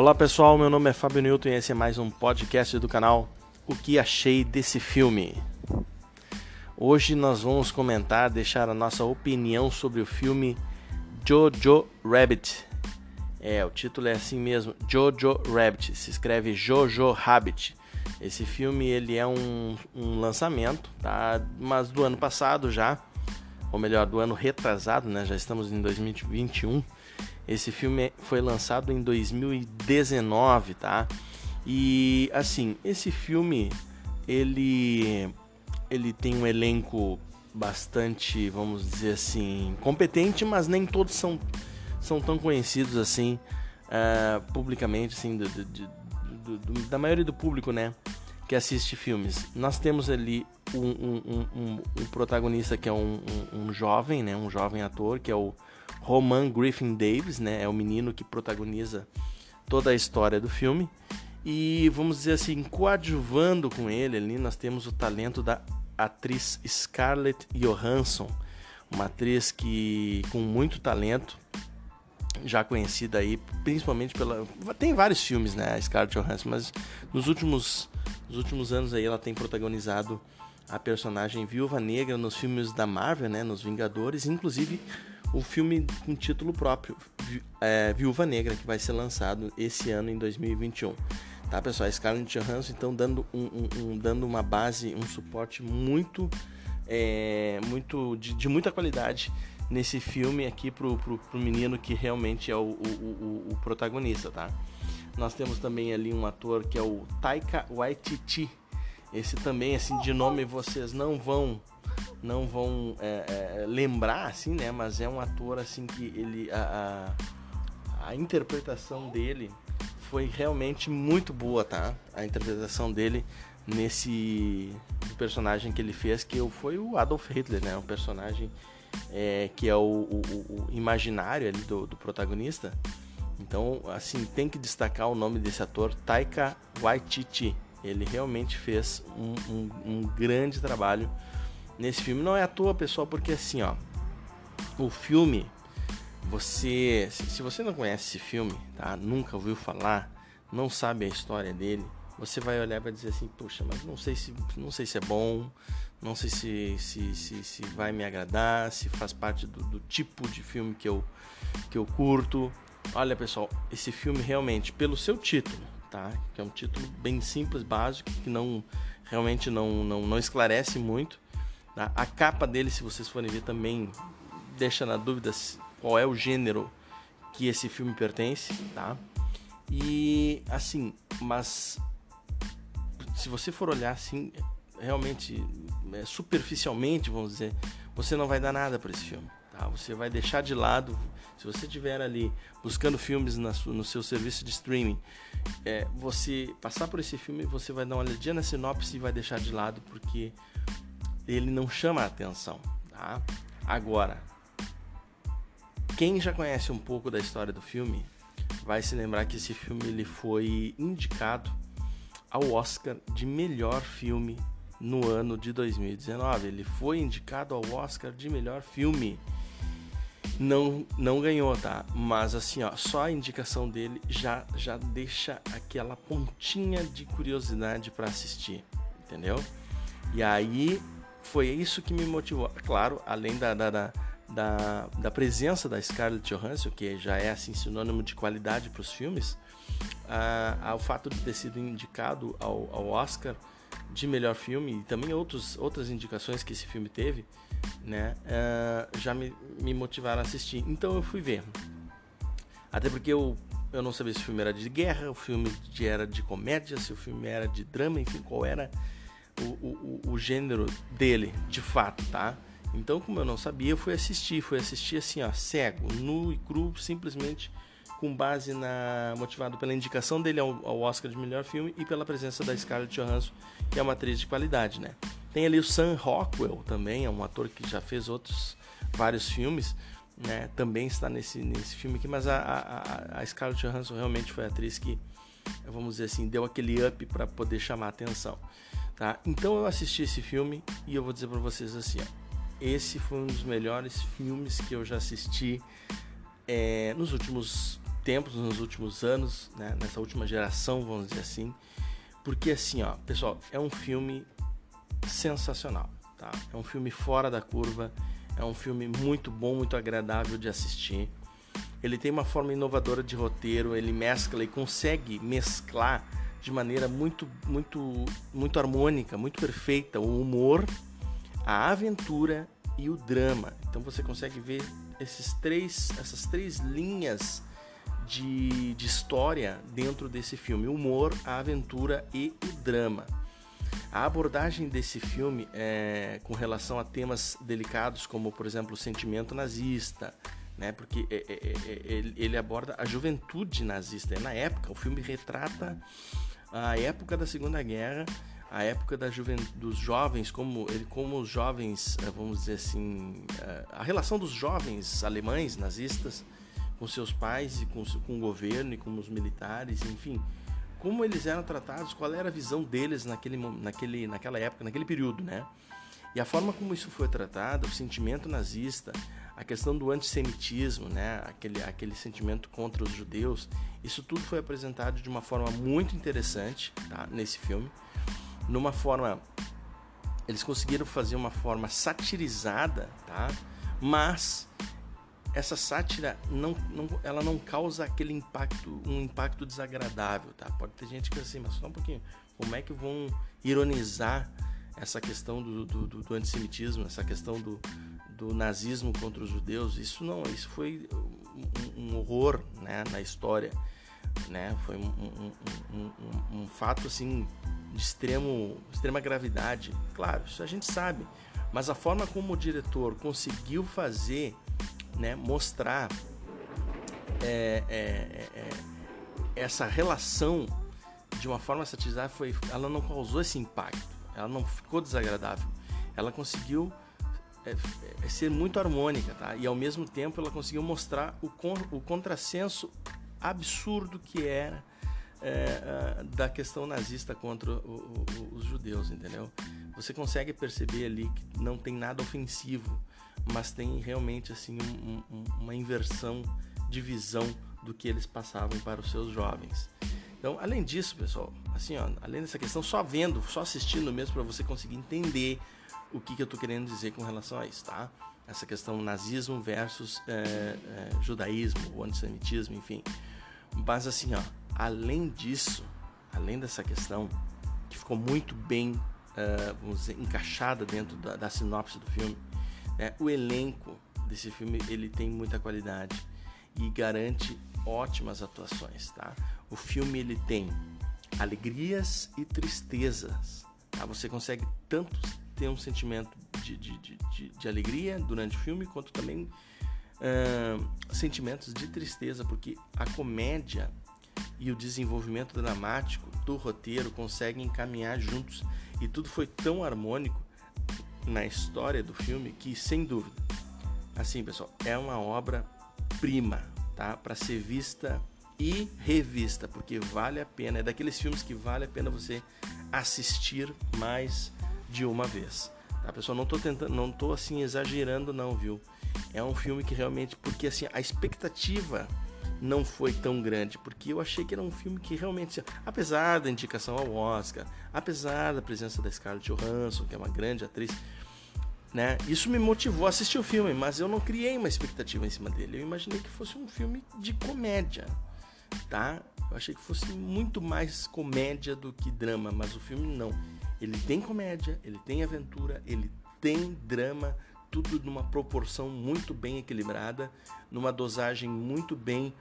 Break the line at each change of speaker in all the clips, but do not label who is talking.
Olá pessoal, meu nome é Fábio Newton e esse é mais um podcast do canal O que achei desse filme. Hoje nós vamos comentar, deixar a nossa opinião sobre o filme Jojo Rabbit. É, o título é assim mesmo, Jojo Rabbit, se escreve Jojo Rabbit. Esse filme ele é um, um lançamento, tá? Mas do ano passado já, ou melhor, do ano retrasado, né? Já estamos em 2021. Esse filme foi lançado em 2019, tá? E assim, esse filme ele ele tem um elenco bastante, vamos dizer assim, competente, mas nem todos são, são tão conhecidos assim uh, publicamente, assim, do, do, do, da maioria do público, né, que assiste filmes. Nós temos ali um, um, um, um protagonista que é um, jovem, né, um jovem ator, que é o Roman Griffin Davis, né, é o menino que protagoniza toda a história do filme. E vamos dizer assim, coadjuvando com ele ali, nós temos o talento da atriz Scarlett Johansson, uma atriz que com muito talento, já conhecida aí, principalmente pela tem vários filmes, né, a Scarlett Johansson, mas nos últimos nos últimos anos aí ela tem protagonizado a personagem Viúva Negra nos filmes da Marvel, né, nos Vingadores, inclusive o filme com título próprio, é, Viúva Negra, que vai ser lançado esse ano em 2021 tá pessoal? Scarlett Johansson então dando, um, um, um, dando uma base, um suporte muito, é, muito de, de, muita qualidade nesse filme aqui pro, pro, pro menino que realmente é o, o, o, o, protagonista, tá? Nós temos também ali um ator que é o Taika Waititi. Esse também, assim, de nome vocês não vão não vão é, é, lembrar, assim, né? Mas é um ator, assim, que ele... a, a, a interpretação dele foi realmente muito boa, tá? A interpretação dele nesse personagem que ele fez, que foi o Adolf Hitler, né? Um personagem é, que é o, o, o imaginário ali do, do, protagonista. Então, assim, tem que destacar o nome desse ator, Taika Waititi. Ele realmente fez um, um, um grande trabalho nesse filme. Não é à toa, pessoal, porque assim, ó, o filme você, se você não conhece esse filme, tá? Nunca ouviu falar, não sabe a história dele, você vai olhar e vai dizer assim, puxa, mas não sei se, não sei se é bom, não sei se, se, se, se vai me agradar, se faz parte do, do, tipo de filme que eu, que eu curto. Olha, pessoal, esse filme realmente, pelo seu título, tá? Que é um título bem simples, básico, que não realmente não, não, não esclarece muito. Tá? A capa dele, se vocês forem ver, também deixa na dúvida qual é o gênero que esse filme pertence, tá? E assim, mas se você for olhar assim, realmente é, superficialmente, vamos dizer, você não vai dar nada para esse filme, tá? Você vai deixar de lado. Se você estiver ali buscando filmes na, no seu serviço de streaming, é, você passar por esse filme, você vai dar uma olhadinha na sinopse e vai deixar de lado porque ele não chama a atenção, tá? Agora, quem já conhece um pouco da história do filme vai se lembrar que esse filme ele foi indicado ao Oscar de melhor filme no ano de 2019. Ele foi indicado ao Oscar de melhor filme. Não, não ganhou, tá? Mas assim, ó, só a indicação dele já já deixa aquela pontinha de curiosidade para assistir, entendeu? E aí foi isso que me motivou. Claro, além da, da, da da, da presença da Scarlett Johansson, que já é assim sinônimo de qualidade para os filmes, ao fato de ter sido indicado ao, ao, Oscar de melhor filme e também outros, outras indicações que esse filme teve, né, já me, me motivaram a assistir. Então eu fui ver. Até porque eu, eu não sabia se o filme era de guerra, o filme era de comédia, se o filme era de drama, enfim, qual era o, o, o gênero dele, de fato, tá? Então, como eu não sabia, eu fui assistir, fui assistir assim, ó, cego, nu e cru, simplesmente com base na motivado pela indicação dele ao, ao, Oscar de melhor filme e pela presença da Scarlett Johansson, que é uma atriz de qualidade, né? Tem ali o Sam Rockwell também, é um ator que já fez outros vários filmes, né? Também está nesse nesse filme aqui, mas a, a, a Scarlett Johansson realmente foi a atriz que, vamos dizer assim, deu aquele up para poder chamar a atenção, tá? Então eu assisti esse filme e eu vou dizer para vocês assim, ó, esse foi um dos melhores filmes que eu já assisti é, nos últimos tempos, nos últimos anos, né? nessa última geração, vamos dizer assim. Porque assim, ó, pessoal, é um filme sensacional, tá? É um filme fora da curva, é um filme muito bom, muito agradável de assistir. Ele tem uma forma inovadora de roteiro, ele mescla e consegue mesclar de maneira muito, muito, muito harmônica, muito perfeita o humor, a aventura e o drama. Então você consegue ver esses três, essas três linhas de, de história dentro desse filme: o humor, a aventura e o drama. A abordagem desse filme é, com relação a temas delicados, como por exemplo o sentimento nazista, né? Porque é, é, é, ele aborda a juventude nazista. Na época, o filme retrata a época da Segunda Guerra, a época da dos jovens, como ele, como os jovens, eh, vamos dizer assim, eh, a relação dos jovens alemães nazistas com seus pais e com, com o governo e com os militares, enfim, como eles eram tratados, qual era a visão deles naquele, naquele, naquela época, naquele período, né? E a forma como isso foi tratado, o sentimento nazista, a questão do antissemitismo, né? aquele, aquele sentimento contra os judeus, isso tudo foi apresentado de uma forma muito interessante tá? nesse filme. Numa forma. Eles conseguiram fazer uma forma satirizada, tá? mas essa sátira não, não, ela não causa aquele impacto, um impacto desagradável, tá? Pode ter gente que assim, mas só um pouquinho, como é que vão ironizar essa questão do, do, do, do antissemitismo, essa questão do, do nazismo contra os judeus? Isso não, isso foi um, um horror, né, na história, né? Foi um, um, um, fato assim de extremo, extrema gravidade. Claro, isso a gente sabe, mas a forma como o diretor conseguiu fazer né, mostrar é, é, é, é, essa relação de uma forma satirizada foi ela não causou esse impacto ela não ficou desagradável. Ela conseguiu é, é, ser muito harmônica tá? E ao mesmo tempo ela conseguiu mostrar o, con, o contrassenso absurdo que era da questão nazista contra o, o, os judeus entendeu você consegue perceber ali que não tem nada ofensivo mas tem realmente assim um, um, uma inversão de visão do que eles passavam para os seus jovens. Então, além disso, pessoal, assim, ó, além dessa questão, só vendo, só assistindo mesmo para você conseguir entender o que, que eu estou querendo dizer com relação a isso, tá? Essa questão nazismo versus é, é, judaísmo, o antissemitismo, enfim. Mas assim, ó, além disso, além dessa questão que ficou muito bem, uh, vamos dizer, encaixada dentro da, da sinopse do filme, é, o elenco desse filme ele tem muita qualidade e garante ótimas atuações, tá? O filme ele tem alegrias e tristezas, tá? Você consegue tanto ter um sentimento de, de, de, de alegria durante o filme quanto também uh, sentimentos de tristeza, porque a comédia e o desenvolvimento dramático do roteiro conseguem caminhar juntos e tudo foi tão harmônico na história do filme que, sem dúvida, assim, pessoal, é uma obra prima, tá? Para ser vista e revista, porque vale a pena. É daqueles filmes que vale a pena você assistir mais de uma vez. Tá, pessoal? Não tô tentando, não tô assim exagerando não, viu? É um filme que realmente, porque assim, a expectativa não foi tão grande, porque eu achei que era um filme que realmente, apesar da indicação ao Oscar, apesar da presença da Scarlett Johansson, que é uma grande atriz, né? Isso me motivou a assistir o filme, mas eu não criei uma expectativa em cima dele. Eu imaginei que fosse um filme de comédia, tá? Eu achei que fosse muito mais comédia do que drama, mas o filme não. Ele tem comédia, ele tem aventura, ele tem drama, tudo numa proporção muito bem equilibrada, numa dosagem muito bem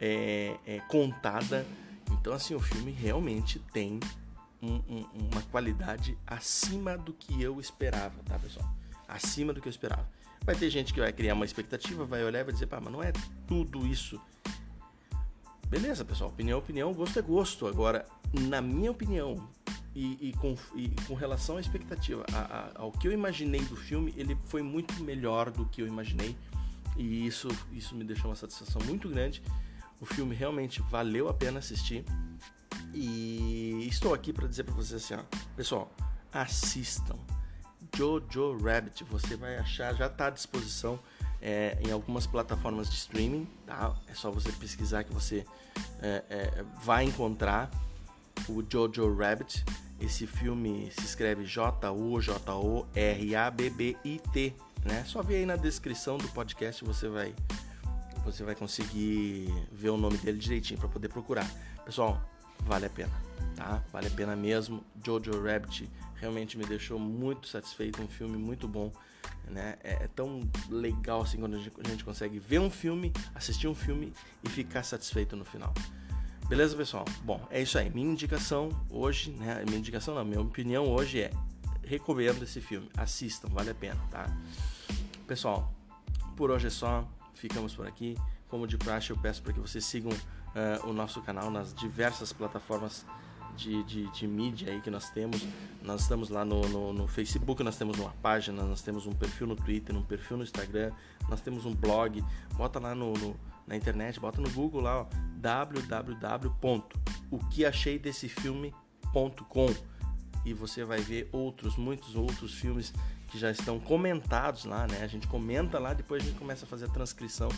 é, é, contada. Então, assim, o filme realmente tem um, um, uma qualidade acima do que eu esperava, tá, pessoal? Acima do que eu esperava. Vai ter gente que vai criar uma expectativa, vai olhar e vai dizer, pá, mas não é tudo isso. Beleza, pessoal, opinião é opinião, gosto é gosto. Agora, na minha opinião, e, e, com, e com, relação à expectativa, a, a, ao que eu imaginei do filme, ele foi muito melhor do que eu imaginei. E isso, isso me deixou uma satisfação muito grande. O filme realmente valeu a pena assistir. E estou aqui para dizer para vocês assim, ó, pessoal, assistam Jojo Rabbit. Você vai achar, já está à disposição é, em algumas plataformas de streaming, tá? É só você pesquisar que você é, é, vai encontrar o Jojo Rabbit. Esse filme se escreve J-O-J-O-R-A-B-B-I-T, né? Só vê aí na descrição do podcast você vai você vai conseguir ver o nome dele direitinho para poder procurar. Pessoal, vale a pena, tá? Vale a pena mesmo. Jojo Rabbit realmente me deixou muito satisfeito, um filme muito bom, né? É, é tão legal assim quando a gente consegue ver um filme, assistir um filme e ficar satisfeito no final. Beleza, pessoal? Bom, é isso aí. Minha indicação hoje, né? Minha indicação não, minha opinião hoje é recomendo esse filme. Assistam, vale a pena, tá? Pessoal, por hoje é só. Ficamos por aqui. Como de praxe, eu peço para que vocês sigam uh, o nosso canal nas diversas plataformas de, de, de, mídia aí que nós temos. Nós estamos lá no, no, no, Facebook, nós temos uma página, nós temos um perfil no Twitter, um perfil no Instagram, nós temos um blog. Bota lá no, no na internet, bota no Google lá, www.oqueacheidessefilme.com e você vai ver outros, muitos outros filmes que já estão comentados lá, né? A gente comenta lá, depois a gente começa a fazer a transcrição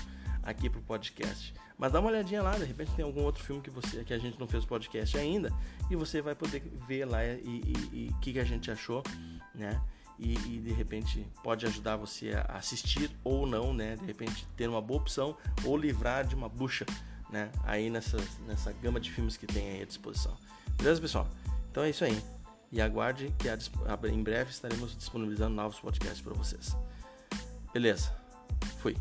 aqui pro podcast. Mas dá uma olhadinha lá, de repente tem algum outro filme que você que a gente não fez podcast ainda e você vai poder ver lá e o que, que a gente achou, né? E, e, de repente pode ajudar você a assistir ou não, né? De repente ter uma boa opção ou livrar de uma bucha, né? Aí nessa, nessa gama de filmes que tem aí à disposição. Beleza, pessoal? Então é isso aí. E aguarde que em breve estaremos disponibilizando novos podcasts para vocês. Beleza? Fui.